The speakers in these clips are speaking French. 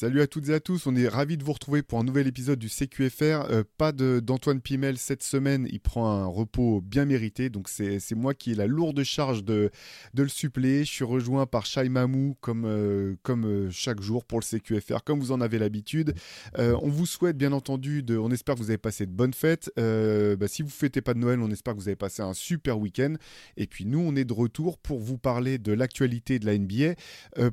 Salut à toutes et à tous, on est ravis de vous retrouver pour un nouvel épisode du CQFR. Euh, pas d'Antoine Pimel cette semaine, il prend un repos bien mérité, donc c'est moi qui ai la lourde charge de, de le suppléer. Je suis rejoint par Shai Mamou comme, euh, comme euh, chaque jour pour le CQFR, comme vous en avez l'habitude. on vous souhaite bien entendu, on espère que vous avez passé de bonnes fêtes. Bah, si vous ne fêtez pas de Noël, on espère que vous avez passé un super week-end. Et puis nous, on est de retour pour vous parler de l'actualité de la NBA.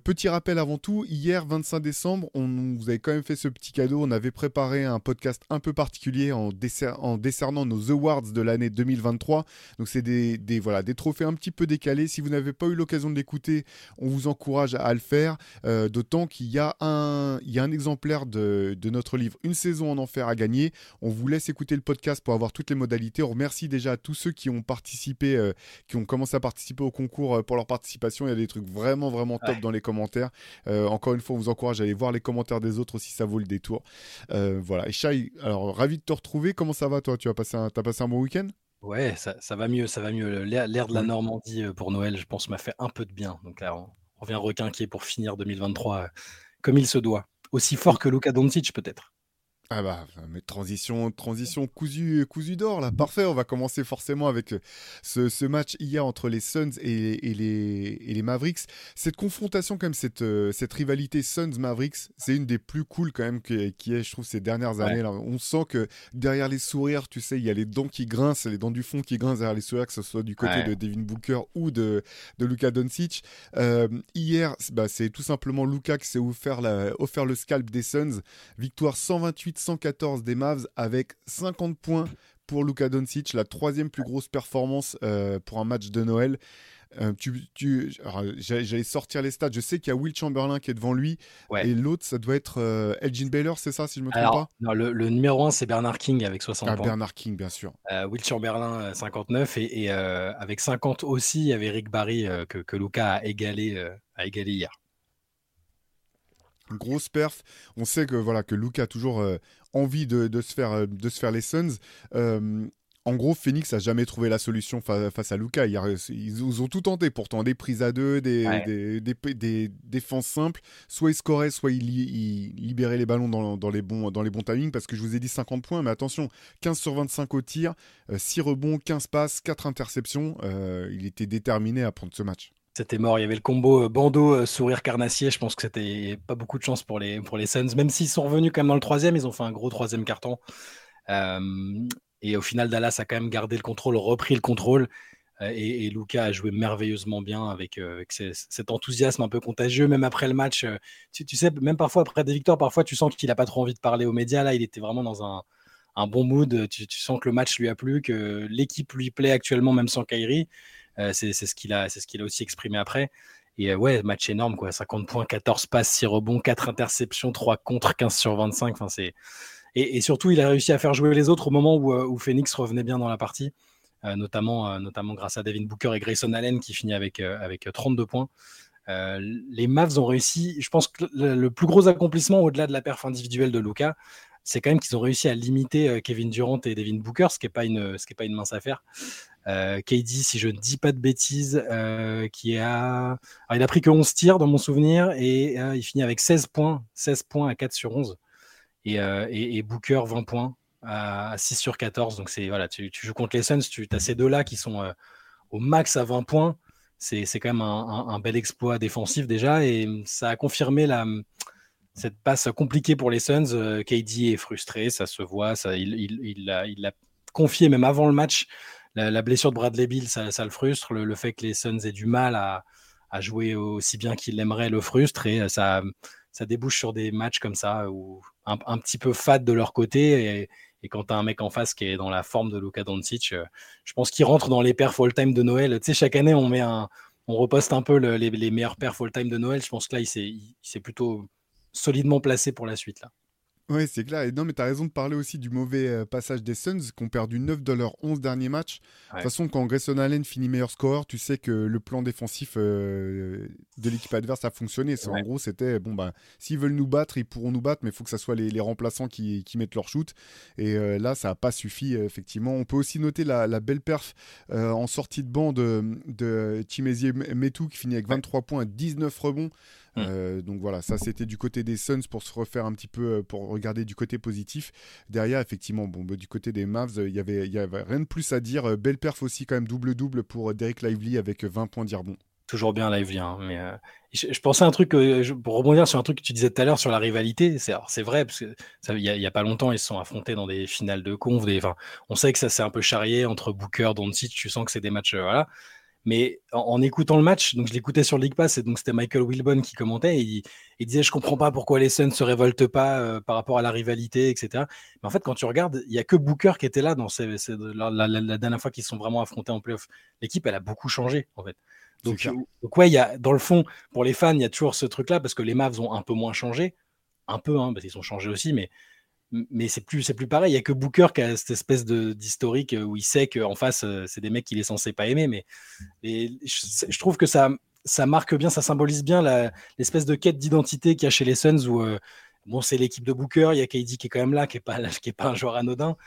petit rappel avant tout, hier 25 décembre, on vous avait quand même fait ce petit cadeau. On avait préparé un podcast un peu particulier en, décernant nos awards de l'année 2023. Donc c'est des, voilà, des trophées un petit peu décalés. Si vous n'avez pas eu l'occasion de l'écouter, on vous encourage à le faire. Euh, d'autant qu'il y, a un, il y a un exemplaire de, notre livre Une saison en enfer à gagner. On vous laisse écouter le podcast pour avoir toutes les modalités. On remercie déjà à tous ceux qui ont participé, euh, qui ont commencé à participer au concours euh, pour leur participation. Il y a des trucs vraiment, vraiment top dans les commentaires. encore une fois, on vous encourage à aller voir les commentaires des autres si ça vaut le détour. Euh, voilà. Et Shai, alors ravi de te retrouver. Comment ça va toi? Tu as passé un, as passé un bon week-end? Ouais, ça, ça, va mieux, ça va mieux. L'air de la Normandie euh, pour Noël, je pense, m'a fait un peu de bien. Donc là, on, revient requinquer pour finir 2023 euh, comme il se doit. Aussi fort que Luka Doncic peut-être. Ah bah, mais transition, transition cousu, cousu d'or là, parfait. On va commencer forcément avec euh, ce, match hier entre les Suns et, les, les, Mavericks. Cette confrontation, quand même, cette, euh, cette rivalité Suns-Mavericks, c'est une des plus cool quand même qui est, je trouve, ces dernières années. Là. On sent que derrière les sourires, tu sais, il y a les dents qui grincent, les dents du fond qui grincent derrière les sourires, que ce soit du côté de Devin Booker ou de, de Luka Doncic. Euh, hier, bah, c'est tout simplement Luka qui s'est offert, offert le scalp des Suns. Victoire 128 114 des Mavs avec 50 points pour Luka Doncic, la troisième plus grosse performance euh, pour un match de Noël. Euh, tu, tu J'allais sortir les stats. Je sais qu'il y a Will Chamberlain qui est devant lui. Et l'autre, ça doit être euh, Elgin Baylor, c'est ça, si je me trompe pas? non, le, numéro 1, c'est Bernard King avec 60 ah, points. Bernard King, bien sûr. Will Chamberlain, 59. Et, avec 50 aussi, il y avait Rick Barry que, que Luca a égalé, a égalé hier grosse perf. On sait que voilà que Luca a toujours euh, envie de, se faire, euh, de se faire les Suns. Euh, en gros, Phoenix a jamais trouvé la solution face à Luca. Ils, ont tout tenté pourtant, des prises à deux, des, des, défenses simples. Soit ils scoraient, soit ils, libéraient les ballons dans, les bons, dans les bons timings. Parce que je vous ai dit 50 points, mais attention, 15 sur 25 au tir, 6 rebonds, 15 passes, 4 interceptions. il était déterminé à prendre ce match. C'était mort. Il y avait le combo euh, bandeau euh, sourire carnassier. Je pense que c'était pas beaucoup de chance pour les, pour les Suns. Même s'ils sont revenus quand même dans le troisième, ils ont fait un gros troisième carton. Euh, et au final, Dallas a quand même gardé le contrôle, repris le contrôle. et, et Luca a joué merveilleusement bien avec, cet enthousiasme un peu contagieux. Même après le match, tu, sais, même parfois après des victoires, parfois tu sens qu'il n'a pas trop envie de parler aux médias. Là, il était vraiment dans un, un bon mood. Tu, tu, sens que le match lui a plu, que l'équipe lui plaît actuellement, même sans Kyrie. Euh, c'est ce qu'il a, ce a aussi exprimé après. Et euh, ouais, match énorme, quoi. 50 points, 14 passes, 6 rebonds, 4 interceptions, 3 contre, 15 sur 25. Enfin, c'est... Et, surtout, il a réussi à faire jouer les autres au moment où, euh, Phoenix revenait bien dans la partie, notamment, notamment grâce à Devin Booker et Grayson Allen qui finit avec, avec 32 points. les Mavs ont réussi, je pense que le, plus gros accomplissement au-delà de la perf individuelle de Luca, c'est quand même qu'ils ont réussi à limiter Kevin Durant et Devin Booker, ce qui n'est pas, pas une mince affaire. Euh, KD, si je ne dis pas de bêtises, euh, qui a. il a pris que 11 tirs dans mon souvenir et euh, il finit avec 16 points, 16 points à 4 sur 11. Et, Booker, 20 points à 6 sur 14. Donc, c'est voilà, tu, joues contre les Suns, tu as ces deux-là qui sont au max à 20 points. C'est quand même un, bel exploit défensif déjà et ça a confirmé la, cette passe compliquée pour les Suns. KD est frustré, ça se voit, ça, il l'a il, il confié même avant le match la, blessure de Bradley Bill, ça, le frustre. Le, fait que les Suns aient du mal à, jouer aussi bien qu'ils l'aimeraient le frustre. Et ça, ça débouche sur des matchs comme ça, où un, petit peu fade de leur côté. Et, quand tu as un mec en face qui est dans la forme de Luka Doncic, euh, je pense qu'il rentre dans les perfs all-time de Noël. Tu sais, chaque année, on met un, on reposte un peu les, meilleurs perfs all-time de Noël. Je pense que là, il s'est plutôt solidement placé pour la suite. Là. Oui, c'est clair. Et non, mais tu as raison de parler aussi du mauvais euh, passage des Suns qui ont perdu 9 de leurs 11 derniers matchs. De toute façon, quand Grayson Allen finit meilleur score, tu sais que le plan défensif euh, de l'équipe adverse a fonctionné. En gros, c'était bon, bah, s'ils veulent nous battre, ils pourront nous battre, mais il faut que ce soit les, remplaçants qui, mettent leur shoot. Et euh, là, ça n'a pas suffi, effectivement. On peut aussi noter la, belle perf en sortie de banc de, de Chimezie Metou qui finit avec 23 points, 19 rebonds. Mm. donc voilà, ça c'était du côté des Suns pour se refaire un petit peu, pour regarder du côté positif. Derrière, effectivement, bon, bah, du côté des Mavs, il y avait, y avait rien de plus à dire. Belle perf aussi, quand même, double-double pour Derek Lively avec 20 points d'Irbon. Toujours bien Lively, hein, mais je, pensais à un truc, pour rebondir sur un truc que tu disais tout à l'heure sur la rivalité, c'est vrai, parce qu'il n'y a, pas longtemps, ils se sont affrontés dans des finales de conf. Des, on sait que ça s'est un peu charrié entre Booker, Doncic, tu sens que c'est des matchs. voilà. Mais en, écoutant le match, donc je l'écoutais sur League Pass, et donc c'était Michael Wilbon qui commentait, et il, disait Je comprends pas pourquoi les Suns se révoltent pas euh, par rapport à la rivalité, etc. Mais en fait, quand tu regardes, il y a que Booker qui était là dans la, dernière fois qu'ils se sont vraiment affrontés en playoff. L'équipe, elle a beaucoup changé, en fait. Donc, donc ouais, y a, dans le fond, pour les fans, il y a toujours ce truc-là, parce que les Mavs ont un peu moins changé. Un peu, hein, parce qu'ils ont changé aussi, mais mais c'est plus c'est plus pareil. Il y a que Booker qui a cette espèce de d'historique où il sait qu'en face c'est des mecs qu'il est censé pas aimer. Mais je, trouve que ça ça marque bien, ça symbolise bien l'espèce de quête d'identité qu'il y a chez les Suns où bon c'est l'équipe de Booker, il y a KD qui est quand même là, qui est pas qui est pas un joueur anodin.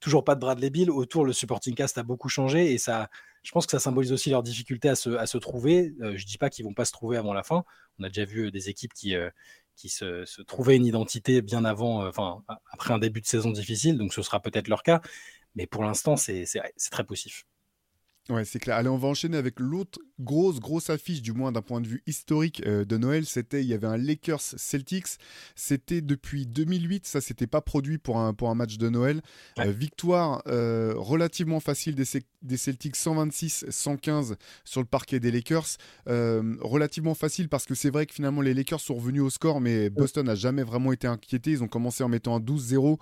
Toujours pas de Bradley Bill. Autour, le supporting cast a beaucoup changé et ça, je pense que ça symbolise aussi leur difficulté à se, à se trouver. je dis pas qu'ils vont pas se trouver avant la fin. On a déjà vu des équipes qui, qui se, trouvaient une identité bien avant, euh, enfin, après un début de saison difficile, donc ce sera peut-être leur cas. Mais pour l'instant, c'est très poussif. Ouais, c'est clair. Allez, on va enchaîner avec l'autre grosse, grosse affiche, du moins d'un point de vue historique euh, de Noël. C'était, il y avait un Lakers Celtics. C'était depuis 2008. Ça, c'était pas produit pour un, pour un match de Noël. Euh, victoire euh, relativement facile des, des Celtics 126-115 sur le parquet des Lakers. relativement facile parce que c'est vrai que finalement, les Lakers sont revenus au score, mais Boston n'a jamais vraiment été inquiété. Ils ont commencé en mettant un 12-0.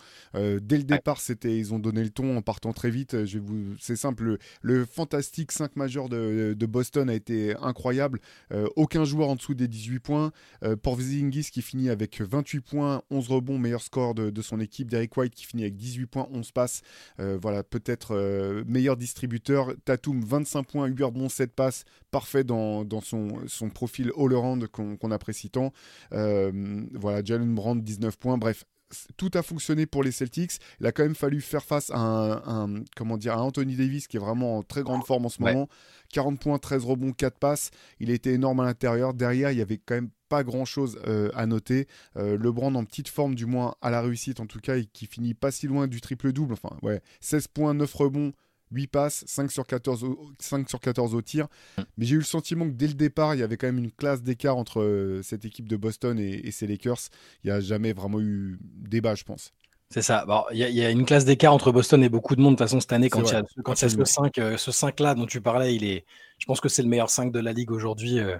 dès le départ, c'était, ils ont donné le ton en partant très vite. Je vous, c'est simple. Le, le fantastique 5 majeurs de, Boston a été incroyable. Euh, aucun joueur en dessous des 18 points. Euh, Porzingis qui finit avec 28 points, 11 rebonds, meilleur score de, son équipe. Derek White qui finit avec 18 points, 11 passes. Euh, voilà, peut-être euh, meilleur distributeur. Tatum, 25 points, 8 rebonds, 7 passes. Parfait dans, son, profil all-around qu'on apprécie tant. voilà, Jalen Brand, 19 points. Bref, tout a fonctionné pour les Celtics. Il a quand même fallu faire face à un, comment dire, à Anthony Davis qui est vraiment en très grande forme en ce moment. 40 points, 13 rebonds, 4 passes. Il a été énorme à l'intérieur. Derrière, il y avait quand même pas grand chose euh, à noter. Euh, LeBron en petite forme, du moins à la réussite en tout cas, et qui finit pas si loin du triple-double. Enfin, ouais, 16 points, 9 rebonds, 8 passes, 5 sur 14 au, 5 sur 14 au tir. Mm. Mais j'ai eu le sentiment que dès le départ, il y avait quand même une classe d'écart entre euh, cette équipe de Boston et, et, ces Lakers. Il n'y a jamais vraiment eu débat, je pense. C'est ça. Il y, a une classe d'écart entre Boston et beaucoup de monde. De toute façon, cette année, quand il y a, quand ce 5, euh, ce 5-là dont tu parlais, il est, je pense que c'est le meilleur 5 de la ligue aujourd'hui. Euh,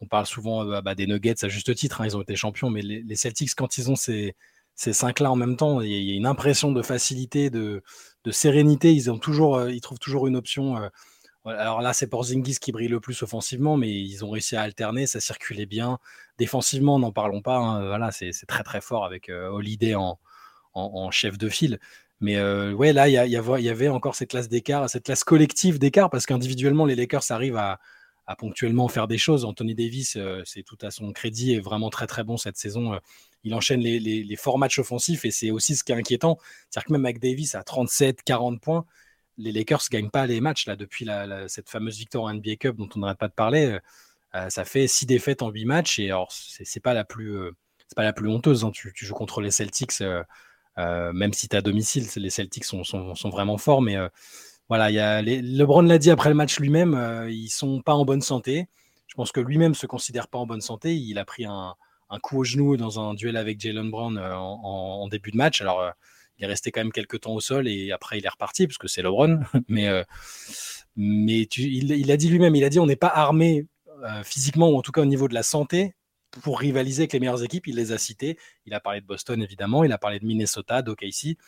on parle souvent bah, des Nuggets à juste titre. Hein, ils ont été champions. Mais les, les Celtics, quand ils ont ces, ces cinq-là en même temps. Il y a une impression de facilité, de, sérénité. Ils, ont toujours, euh, ils trouvent toujours une option. Euh, alors là, c'est Porzingis qui brille le plus offensivement, mais ils ont réussi à alterner, ça circulait bien. Défensivement, n'en parlons pas. Hein, voilà, c'est très très fort avec euh, Holiday en, chef de file. Mais ouais, là, il y, y, avait encore cette classe d'écart, cette classe collective d'écart, parce qu'individuellement, les Lakers arrivent à, à, ponctuellement faire des choses. Anthony Davis, c'est tout à son crédit, est vraiment très très bon cette saison il enchaîne les, forts matchs offensifs et c'est aussi ce qui est inquiétant. C'est-à-dire que même avec Davis à 37, 40 points, les Lakers ne gagnent pas les matchs là depuis cette fameuse victoire en NBA Cup dont on n'arrête pas de parler. Euh, euh, ça fait 6 défaites en 8 matchs et alors c'est pas la plus euh, pas la plus honteuse. Hein. Tu, joues contre les Celtics, même si tu es à domicile, les Celtics sont, sont, sont vraiment forts, mais voilà, LeBron l'a dit après le match lui-même, ils sont pas en bonne santé. Je pense que lui-même se considère pas en bonne santé. Il a pris un, un coup au genou dans un duel avec Jalen Brown euh, en, début de match. Alors, euh, il est resté quand même quelques temps au sol et après, il est reparti parce que c'est LeBron. mais euh, mais il, a dit lui-même, il a dit on n'est pas armé physiquement ou en tout cas au niveau de la santé pour rivaliser avec les meilleures équipes. Il les a citées. Il a parlé de Boston évidemment, il a parlé de Minnesota, d'OKC.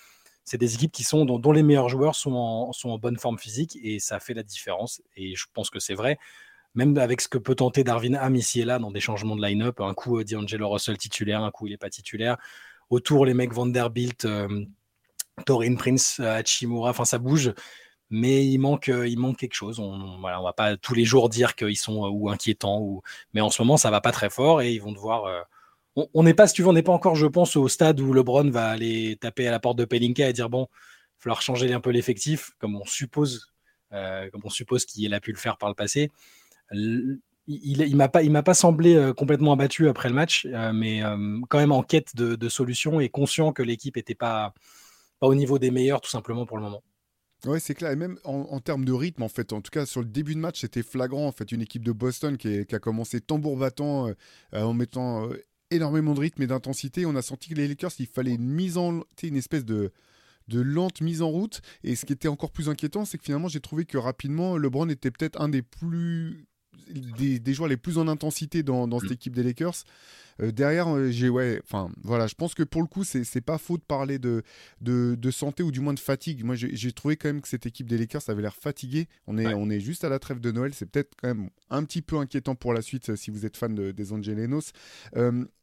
C'est des équipes qui sont dont, les meilleurs joueurs sont en, sont en bonne forme physique et ça fait la différence. Et je pense que c'est vrai même avec ce que peut tenter Darwin Ham ici et là dans des changements de line-up, un coup euh, D'Angelo Russell titulaire, un coup il n'est pas titulaire. Autour, les mecs Vanderbilt, euh, Torin Prince, euh, Hachimura, enfin ça bouge, mais il manque, il manque quelque chose. On voilà, on va pas tous les jours dire qu'ils sont ou inquiétants, ou... mais en ce moment ça va pas très fort et ils vont devoir. On n'est pas, on pas encore, je pense, au stade où LeBron va aller taper à la porte de Pelinka et dire bon, il va falloir changer un peu l'effectif, comme on suppose, comme on suppose qu'il a pu le faire par le passé il, il, m'a pas, il m'a pas semblé complètement abattu après le match, mais quand même en quête de, solutions et conscient que l'équipe n'était pas, pas au niveau des meilleurs tout simplement pour le moment. Oui, c'est clair. Et même en, termes de rythme, en fait, en tout cas sur le début de match, c'était flagrant. En fait, une équipe de Boston qui, a commencé tambour battant en mettant énormément de rythme et d'intensité. On a senti que les Lakers, il fallait une mise en, une espèce de de lente mise en route. Et ce qui était encore plus inquiétant, c'est que finalement, j'ai trouvé que rapidement, LeBron était peut-être un des plus des, joueurs les plus en intensité dans, dans cette équipe des Lakers. Euh, derrière, euh, j'ai ouais, enfin voilà, je pense que pour le coup, c'est pas faux de parler de, de, santé ou du moins de fatigue. Moi, j'ai trouvé quand même que cette équipe des Lakers avait l'air fatiguée. On est, on est juste à la trêve de Noël. C'est peut-être quand même un petit peu inquiétant pour la suite euh, si vous êtes fan des Angelenos.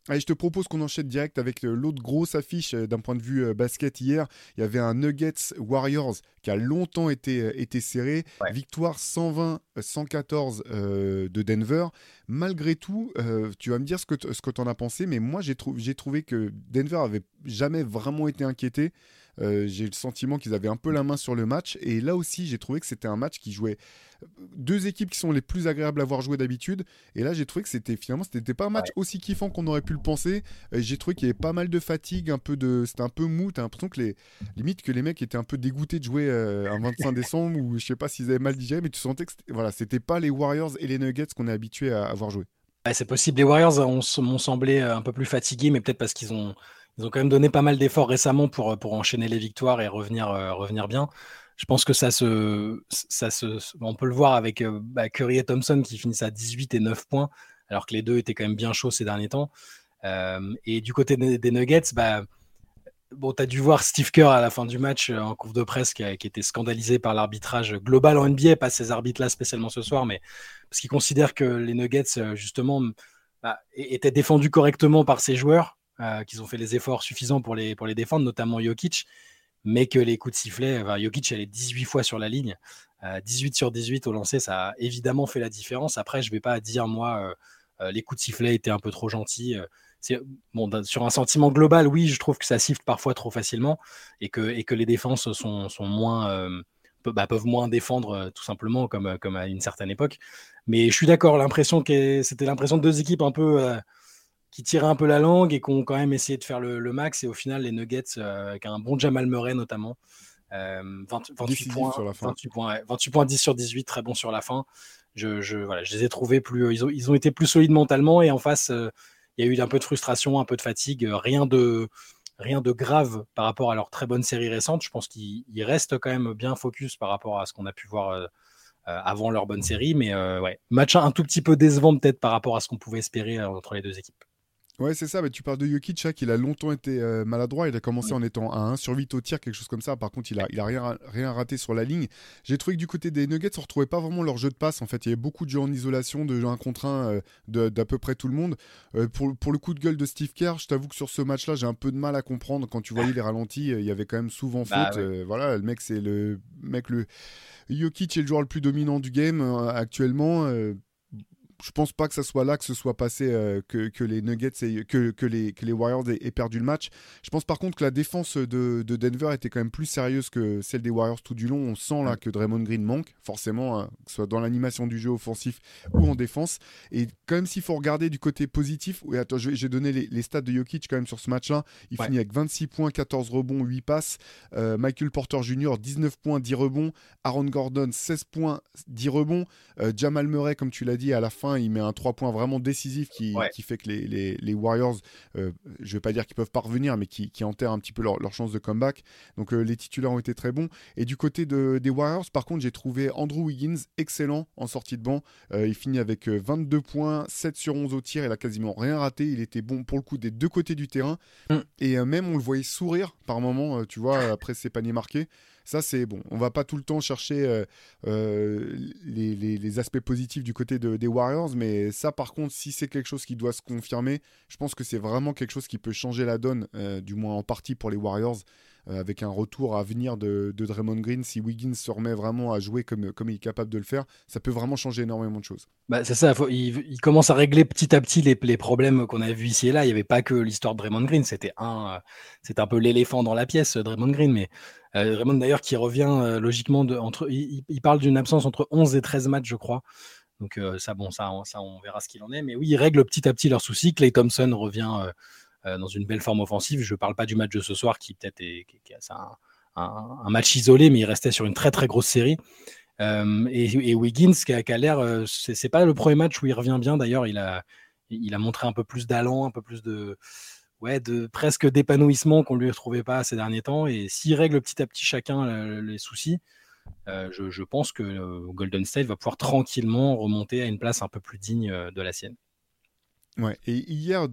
Allez, je te propose qu'on enchaîne direct avec l'autre grosse affiche d'un point de vue basket hier. Il y avait un Nuggets Warriors qui a longtemps été, été serré. Victoire 120-114 de Denver. Malgré tout, tu vas me dire ce que, ce que tu en as pensé, mais moi j'ai trouvé que Denver avait jamais vraiment été inquiété. Euh, j'ai le sentiment qu'ils avaient un peu la main sur le match. Et là aussi, j'ai trouvé que c'était un match qui jouait deux équipes qui sont les plus agréables à voir jouer d'habitude. Et là, j'ai trouvé que c'était finalement, c'était pas un match aussi kiffant qu'on aurait pu le penser. J'ai trouvé qu'il y avait pas mal de fatigue, un peu de, c'était un peu mou. T'as l'impression que les limite que les mecs étaient un peu dégoûtés de jouer euh, un 25 décembre ou je sais pas s'ils avaient mal digéré, mais tu sentais que voilà, c'était pas les Warriors et les Nuggets qu'on est habitué à, à voir jouer c'est possible. Les Warriors m'ont semblé euh, un peu plus fatigués, mais peut-être parce qu'ils ont, ils ont quand même donné pas mal d'efforts récemment pour, pour enchaîner les victoires et revenir, euh, revenir bien. Je pense que ça se, ça se, on peut le voir avec euh, bah, Curry et Thompson qui finissent à 18 et 9 points, alors que les deux étaient quand même bien chauds ces derniers temps. et du côté des, Nuggets, bah, Bon, tu as dû voir Steve Kerr à la fin du match euh, en couvre de presse qui, était scandalisé par l'arbitrage global en NBA, pas ces arbitres-là spécialement ce soir, mais parce qu'il considère que les Nuggets, euh, justement, bah, étaient défendus correctement par ses joueurs, euh, qu'ils ont fait les efforts suffisants pour les, pour les défendre, notamment Jokic, mais que les coups de sifflet, enfin, Jokic allait 18 fois sur la ligne, 18 sur 18 au lancer, ça a évidemment fait la différence. Après, je ne vais pas dire, moi, les coups de sifflet étaient un peu trop gentils bon, sur un sentiment global, oui, je trouve que ça siffle parfois trop facilement et que, et que les défenses sont, sont moins, euh, bah, peuvent moins défendre euh, tout simplement comme, euh, comme à une certaine époque. Mais je suis d'accord, l'impression que c'était l'impression de deux équipes un peu qui tiraient un peu la langue et qui ont quand même essayé de faire le, max. Et au final, les Nuggets, avec un bon Jamal Murray notamment, 28, points, 28, points, 28 points 10 sur 18, très bon sur la fin. Je, je, voilà, je les ai trouvés plus. Ils ont, ils ont été plus solides mentalement et en face, il y a eu un peu de frustration, un peu de fatigue, euh, rien de, rien de grave par rapport à leur très bonne série récente. Je pense qu'ils restent quand même bien focus par rapport à ce qu'on a pu voir euh, euh, avant leur bonne série. Mais ouais, match un tout petit peu décevant peut-être par rapport à ce qu'on pouvait espérer entre les deux équipes. Ouais, c'est ça. Mais tu parles de Jokic, hein, il a longtemps été euh, maladroit. Il a commencé en étant à 1 sur 8 au tir, quelque chose comme ça. Par contre, il a, il a rien, rien raté sur la ligne. J'ai trouvé que du côté des Nuggets, on retrouvait pas vraiment leur jeu de passe. En fait, il y avait beaucoup de jeux en isolation, de jeux 1 contre 1 euh, d'à peu près tout le monde. Euh, pour, pour, le coup de gueule de Steve Kerr, je t'avoue que sur ce match-là, j'ai un peu de mal à comprendre. Quand tu voyais les ralentis, il y avait quand même souvent bah faute. voilà, le mec, c'est le mec, le. Jokic est le joueur le plus dominant du game actuellement je pense pas que ça soit là que ce soit passé euh, que, les Nuggets et que, que, les, que les Warriors aient, perdu le match. Je pense par contre que la défense de, Denver était quand même plus sérieuse que celle des Warriors tout du long. On sent là que Draymond Green manque, forcément, hein, que ce soit dans l'animation du jeu offensif ou en défense. Et quand même, s'il faut regarder du côté positif, attends, j'ai donné les, stats de Jokic quand même sur ce match-là. Il finit avec 26 points, 14 rebonds, 8 passes. Euh, Michael Porter Jr., 19 points, 10 rebonds. Aaron Gordon, 16 points, 10 rebonds. Euh, Jamal Murray, comme tu l'as dit, à la fin, il met un 3 points vraiment décisif qui, qui fait que les, les, Warriors, euh, je vais pas dire qu'ils peuvent parvenir, mais qui, qui enterrent un petit peu leur, leur chance de comeback. Donc euh, les titulaires ont été très bons. Et du côté de, des Warriors, par contre, j'ai trouvé Andrew Wiggins excellent en sortie de banc. Euh, il finit avec 22 points, 7 sur 11 au tir. Il a quasiment rien raté. Il était bon pour le coup des deux côtés du terrain. Mm. Et même on le voyait sourire par moment, tu vois, après ses paniers marqués. Ça, c'est bon. On va pas tout le temps chercher euh, euh, les, aspects positifs du côté des Warriors, mais ça, par contre, si c'est quelque chose qui doit se confirmer, je pense que c'est vraiment quelque chose qui peut changer la donne, euh, du moins en partie pour les Warriors. Avec un retour à venir de, Draymond Green, si Wiggins se remet vraiment à jouer comme, comme il est capable de le faire, ça peut vraiment changer énormément de choses. Bah, c'est ça, il, commence à régler petit à petit les, problèmes qu'on a vus ici et là. Il n'y avait pas que l'histoire de Draymond Green, c'était un, un peu l'éléphant dans la pièce, Draymond Green, mais euh, Draymond d'ailleurs qui revient euh, logiquement de, entre, il, parle d'une absence entre 11 et 13 matchs, je crois. Donc ça, bon, ça, on, ça, on verra ce qu'il en est. Mais oui, ils règlent petit à petit leurs soucis. Clay Thompson revient dans une belle forme offensive. Je ne parle pas du match de ce soir qui peut-être est, un, match isolé, mais il restait sur une très très grosse série. et, Wiggins qui a, l'air, c'est pas le premier match où il revient bien. D'ailleurs, il a, il a montré un peu plus d'allant, un peu plus de, ouais, de presque d'épanouissement qu'on lui retrouvait pas ces derniers temps. Et s'il règle petit à petit chacun les soucis, euh, je, pense que euh, Golden State va pouvoir tranquillement remonter à une place un peu plus digne euh, de la sienne. Ouais, et hier,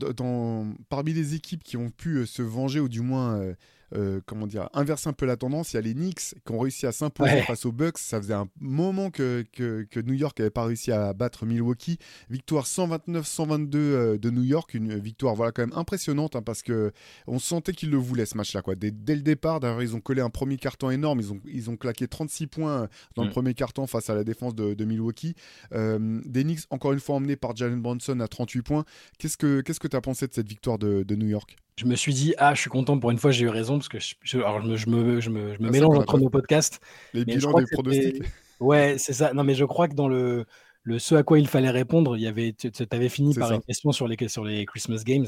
parmi les équipes qui ont pu se venger ou du moins euh, comment dire, inverse un peu la tendance. Il y a les Knicks qui ont réussi à s'imposer face aux Bucks. Ça faisait un moment que, que, New York n'avait pas réussi à battre Milwaukee. Victoire 129-122 euh, de New York, une victoire voilà quand même impressionnante hein, parce que on sentait qu'ils le voulaient ce match-là. Quoi. Dès, le départ, d'ailleurs, ils ont collé un premier carton énorme. Ils ont, ils ont claqué 36 points dans le mm. premier carton face à la défense de, Milwaukee. Euh, des Knicks, encore une fois emmenés par Jalen Bronson à 38 points. Qu'est-ce que tu as pensé de cette victoire de New York? Je me suis dit, ah, je suis content pour une fois, j'ai eu raison, parce que je, alors je, me, je me, je me, ah, mélange entre nos podcasts. Les bilans des pronostics. Ouais, c'est ça. Non, mais je crois que dans le, le ce à quoi il fallait répondre, il y avait, tu avais fini par une question sur les, sur les Christmas Games.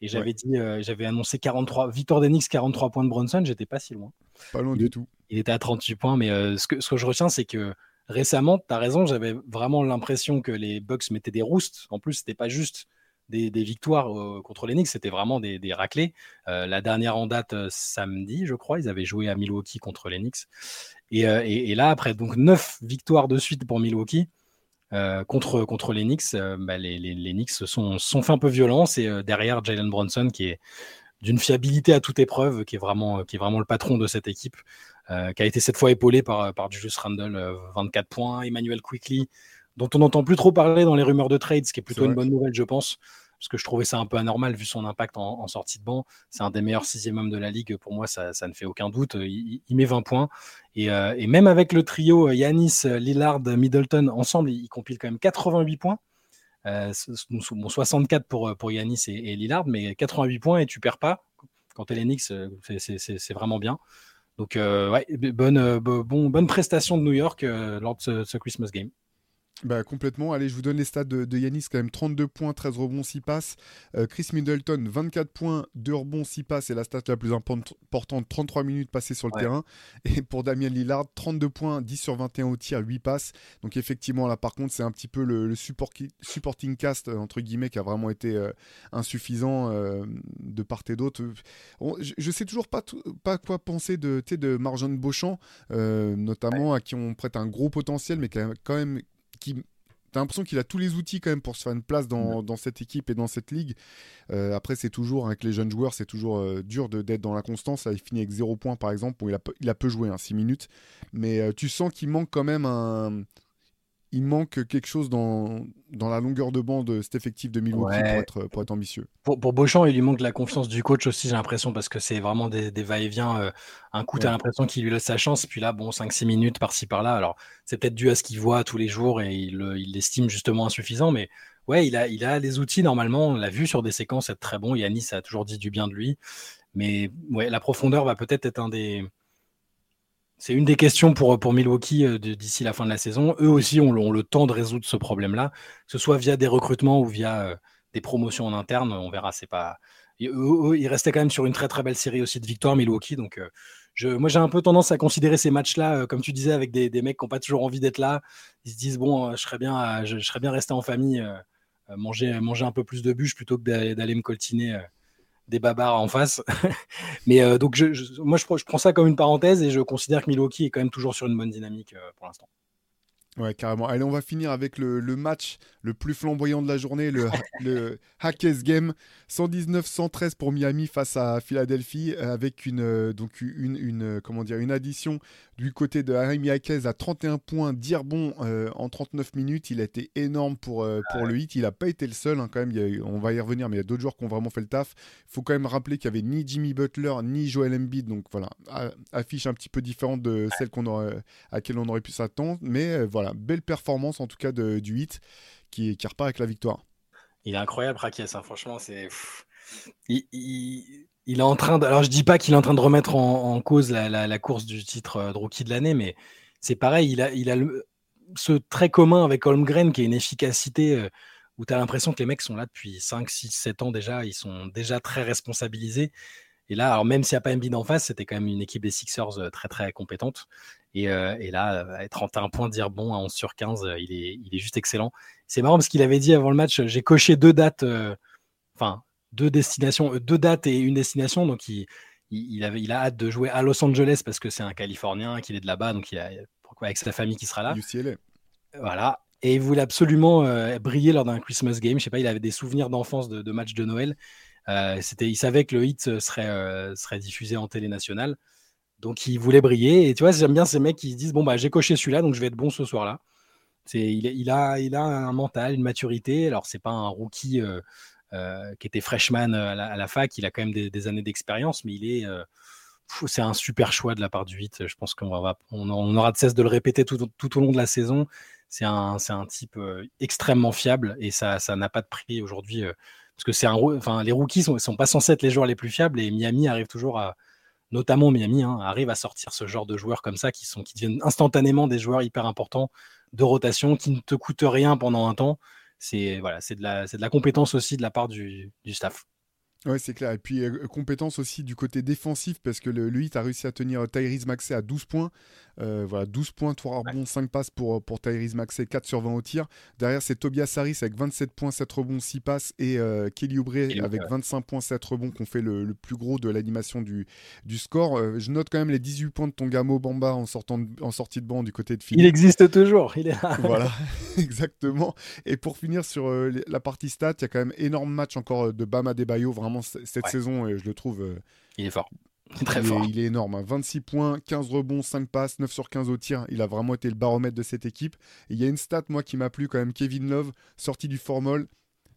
Et j'avais dit, euh, j'avais annoncé 43, victoire d'Enix, 43 points de Bronson, j'étais pas si loin. Pas loin du tout. Il était à 38 points, mais euh, ce, que, ce que je retiens, c'est que récemment, tu as raison, j'avais vraiment l'impression que les Bucks mettaient des roustes. En plus, c'était pas juste des, victoires contre les Knicks, c'était vraiment des, raclés. Euh, la dernière en date, samedi, je crois, ils avaient joué à Milwaukee contre les Knicks. Et, là, après donc neuf victoires de suite pour Milwaukee, contre, contre les Knicks, bah, les, les, Knicks sont, sont fait un peu violents. C'est derrière Jalen Bronson qui est d'une fiabilité à toute épreuve, qui est vraiment, qui est vraiment le patron de cette équipe, qui a été cette fois épaulé par, par Julius Randle, 24 points, Emmanuel Quickly, dont on n'entend plus trop parler dans les rumeurs de trade, ce qui est plutôt une bonne nouvelle, je pense, parce que je trouvais ça un peu anormal vu son impact en, sortie de banc. C'est un des meilleurs sixième hommes de la ligue, pour moi, ça, ne fait aucun doute. Il, met 20 points. Euh, et, même avec le trio euh, Yanis, Lillard, Middleton, ensemble, il, compile quand même 88 points. Euh, 64 pour, Yanis et, Lillard, mais 88 points et tu perds pas. Quand tu es l'Enix, euh, c'est vraiment bien. Donc, ouais, bonne, bonne prestation de New York lors de ce Christmas Game. Bah, complètement. Allez, je vous donne les stats de, Yanis quand même 32 points, 13 rebonds, 6 passes. Euh, Chris Middleton, 24 points, 2 rebonds, 6 passes. C'est la stat la plus importante, 33 minutes passées sur le terrain. Et pour Damien Lillard, 32 points, 10 sur 21 au tir, 8 passes. Donc effectivement, là par contre, c'est un petit peu le, supporting cast, euh, entre guillemets, qui a vraiment été euh, insuffisant de part et d'autre. Je, ne sais toujours pas, pas quoi penser de, de Marjon Beauchamp, notamment à qui on prête un gros potentiel, mais qui a quand même qui T'as l'impression qu'il a tous les outils quand même pour se faire une place dans, dans cette équipe et dans cette ligue. Euh, après, c'est toujours, avec les jeunes joueurs, c'est toujours euh, dur d'être dans la constance. il finit avec 0 points par exemple. il, a, il a peu joué, 6 hein, minutes. Mais euh, tu sens qu'il manque quand même un, il manque quelque chose dans, dans la longueur de bande de cet effectif de Milwaukee pour, être, pour être ambitieux. Pour, pour, Beauchamp, il lui manque la confiance du coach aussi, j'ai l'impression, parce que c'est vraiment des, des va-et-vient. Euh, un coup, tu as l'impression qu'il lui laisse sa chance, puis là, bon, 5-6 minutes par-ci par-là. Alors, c'est peut-être dû à ce qu'il voit tous les jours et il l'estime justement insuffisant, mais ouais, il a, il a les outils normalement. On l'a vu sur des séquences être très bon. Yanis a toujours dit du bien de lui. Mais ouais, la profondeur va peut-être être un des c'est une des questions pour, Milwaukee euh, d'ici la fin de la saison. Eux aussi ont, le temps de résoudre ce problème-là, que ce soit via des recrutements ou via euh, des promotions en interne. On verra. C'est pas. Ils restaient quand même sur une très belle série aussi de victoires, Milwaukee. Donc, euh, moi, j'ai un peu tendance à considérer ces matchs-là, comme tu disais, avec des, mecs qui n'ont pas toujours envie d'être là. Ils se disent bon, je serais bien, je, resté en famille, manger, manger un peu plus de bûches plutôt que d'aller me coltiner des babards en face. Mais euh, donc, je, moi, je, prends ça comme une parenthèse et je considère que Milwaukee est quand même toujours sur une bonne dynamique euh, pour l'instant. Ouais, carrément. Allez, on va finir avec le, match le plus flamboyant de la journée, le, le Hackers Game. 119-113 pour Miami face à Philadelphie, avec une, euh, donc une, une, comment dire, une addition du côté de Harry Miakez à 31 points, dire bon euh, en 39 minutes. Il a été énorme pour, euh, pour le hit. Il n'a pas été le seul, hein, quand même. on va y revenir, mais il y a d'autres joueurs qui ont vraiment fait le taf. Il faut quand même rappeler qu'il n'y avait ni Jimmy Butler, ni Joel Embiid. Donc voilà, affiche un petit peu différente de celle qu'on aurait, à laquelle on aurait pu s'attendre. Mais euh, voilà, belle performance en tout cas de, du hit qui, qui repart avec la victoire. Il est incroyable, Rakies. Hein. Franchement, c'est. il, il est en train de. Alors, je dis pas qu'il est en train de remettre en, cause la, course du titre euh, de rookie de l'année, mais c'est pareil. Il a, ce trait commun avec Holmgren qui est une efficacité où tu as l'impression que les mecs sont là depuis 5, 6, 7 ans déjà, ils sont déjà très responsabilisés. Et là, même s'il n'y a pas Embiid en face, c'était quand même une équipe des Sixers très très compétente. Et, et là, 31 points, dire bon à 11 sur 15, il, est, il est juste excellent. C'est marrant parce qu'il avait dit avant le match, j'ai coché deux dates, enfin deux destinations, deux dates et une destination, donc il, il, avait, il a hâte de jouer à Los Angeles parce que c'est un Californien, qu'il est de là-bas, donc il a, avec sa famille qui sera là. UCLA. Voilà. Et il voulait absolument euh, briller lors d'un Christmas game. Je sais pas, il avait des souvenirs d'enfance de, de matchs de Noël. Euh, c'était, il savait que le hit serait, euh, serait diffusé en télé nationale. Donc il voulait briller. Et tu vois, j'aime bien ces mecs qui se disent Bon, bah, j'ai coché celui-là, donc je vais être bon ce soir-là. C'est, il, a, il a un mental, une maturité. Alors, c'est pas un rookie qui était freshman à la, fac. Il a quand même des, années d'expérience, mais il est c'est un super choix de la part du 8. Je pense qu'on on, aura de cesse de le répéter tout, au long de la saison. C'est un, un type euh, extrêmement fiable et ça, ça n'a pas de prix aujourd'hui euh, parce que c'est un, enfin, les rookies sont, sont pas censés être les joueurs les plus fiables et Miami arrive toujours à, notamment Miami, hein, arrive à sortir ce genre de joueurs comme ça qui sont, qui deviennent instantanément des joueurs hyper importants de rotation qui ne te coûtent rien pendant un temps. C'est voilà, de la, de la compétence aussi de la part du, staff. Ouais, c'est clair. Et puis, euh, compétence aussi du côté défensif, parce que le, 8 a réussi à tenir Tyrese Maxey à 12 points. Euh, voilà, 12 points, 3 rebonds, 5 passes pour, pour Tyrese Maxey, 4 sur 20 au tir. Derrière, c'est Tobias Harris avec 27 points, 7 rebonds, 6 passes. Et euh, Kelly Oubre avec 25 points, 7 rebonds, qu'on fait le, le, plus gros de l'animation du, du score. Euh, je note quand même les 18 points de Tongamo Bamba en, sortant en sortie de banc du côté de Philippe. Il existe toujours. Il est voilà, exactement. Et pour finir sur la partie stat, il y a quand même énorme match encore de Bama Debayo. Vraiment, cette saison, je le trouve. il est fort. Très il, fort. Est, il est énorme. 26 hein. points, 15 rebonds, 5 passes, 9 sur 15 au tir. Il a vraiment été le baromètre de cette équipe. Et il y a une stat, moi, qui m'a plu quand même. Kevin Love, sorti du formol.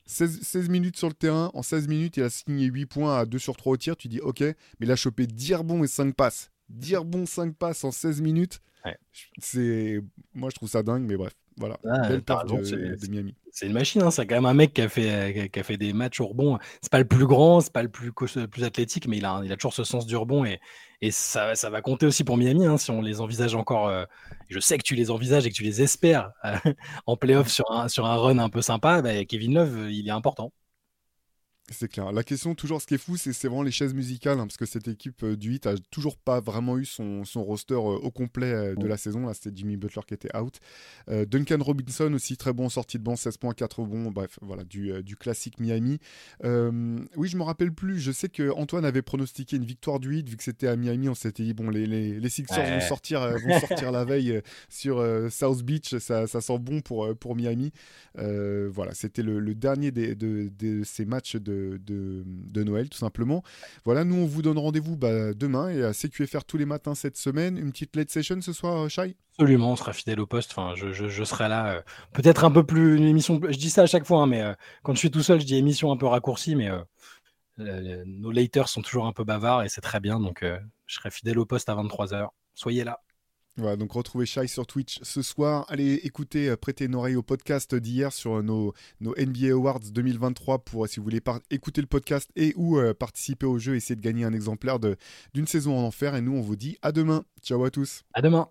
16, 16, minutes sur le terrain. En 16 minutes, il a signé 8 points à 2 sur 3 au tir. Tu dis, ok, mais il a chopé 10 rebonds et 5 passes. 10 rebonds, 5 passes en 16 minutes. Ouais. C'est... Moi, je trouve ça dingue, mais bref. Voilà, ah, belle part de, de, Miami. C'est une machine, hein. c'est quand même un mec qui a fait, qui a fait des matchs au rebond. C'est pas le plus grand, c'est pas le plus, athlétique, mais il a, il toujours ce sens du rebond et, et ça, ça va compter aussi pour Miami hein, si on les envisage encore. Euh, je sais que tu les envisages et que tu les espères euh, en playoff sur un, sur un run un peu sympa. Bah, Kevin Love, il est important. C'est clair. La question, toujours, ce qui est fou, c'est vraiment les chaises musicales, hein, parce que cette équipe euh, du 8 a toujours pas vraiment eu son, son roster euh, au complet euh, de la saison. Là, c'était Jimmy Butler qui était out. Duncan Robinson aussi, très bon sortie de banc, 16.4 bons. Bref, voilà, du, du classique Miami. oui, je me rappelle plus. Je sais que Antoine avait pronostiqué une victoire du 8, vu que c'était à Miami. On s'était dit, bon, les, les, les Sixers ouais. vont, sortir, vont sortir la veille sur South Beach. Ça, ça, sent bon pour, pour Miami. voilà, c'était le, le, dernier des, de, de ces matchs de de, Noël, tout simplement. Voilà, nous, on vous donne rendez-vous bah, demain et à CQFR tous les matins cette semaine. Une petite late session ce soir, Shai? Absolument, on sera fidèle au poste. Enfin, je, serai là. Euh, peut-être un peu plus une émission. Je dis ça à chaque fois, hein, mais euh, quand je suis tout seul, je dis émission un peu raccourcie, mais euh, nos laters sont toujours un peu bavards et c'est très bien. Donc, je serai fidèle au poste à 23h. Soyez là. Voilà, donc retrouvez Shai sur Twitch ce soir. Allez écouter, euh, prêter une oreille au podcast d'hier sur nos, nos, NBA Awards 2023 pour, si vous voulez, écouter le podcast et ou euh, participer au jeu, essayer de gagner un exemplaire d'une saison en enfer. Et nous, on vous dit à demain. Ciao à tous. À demain.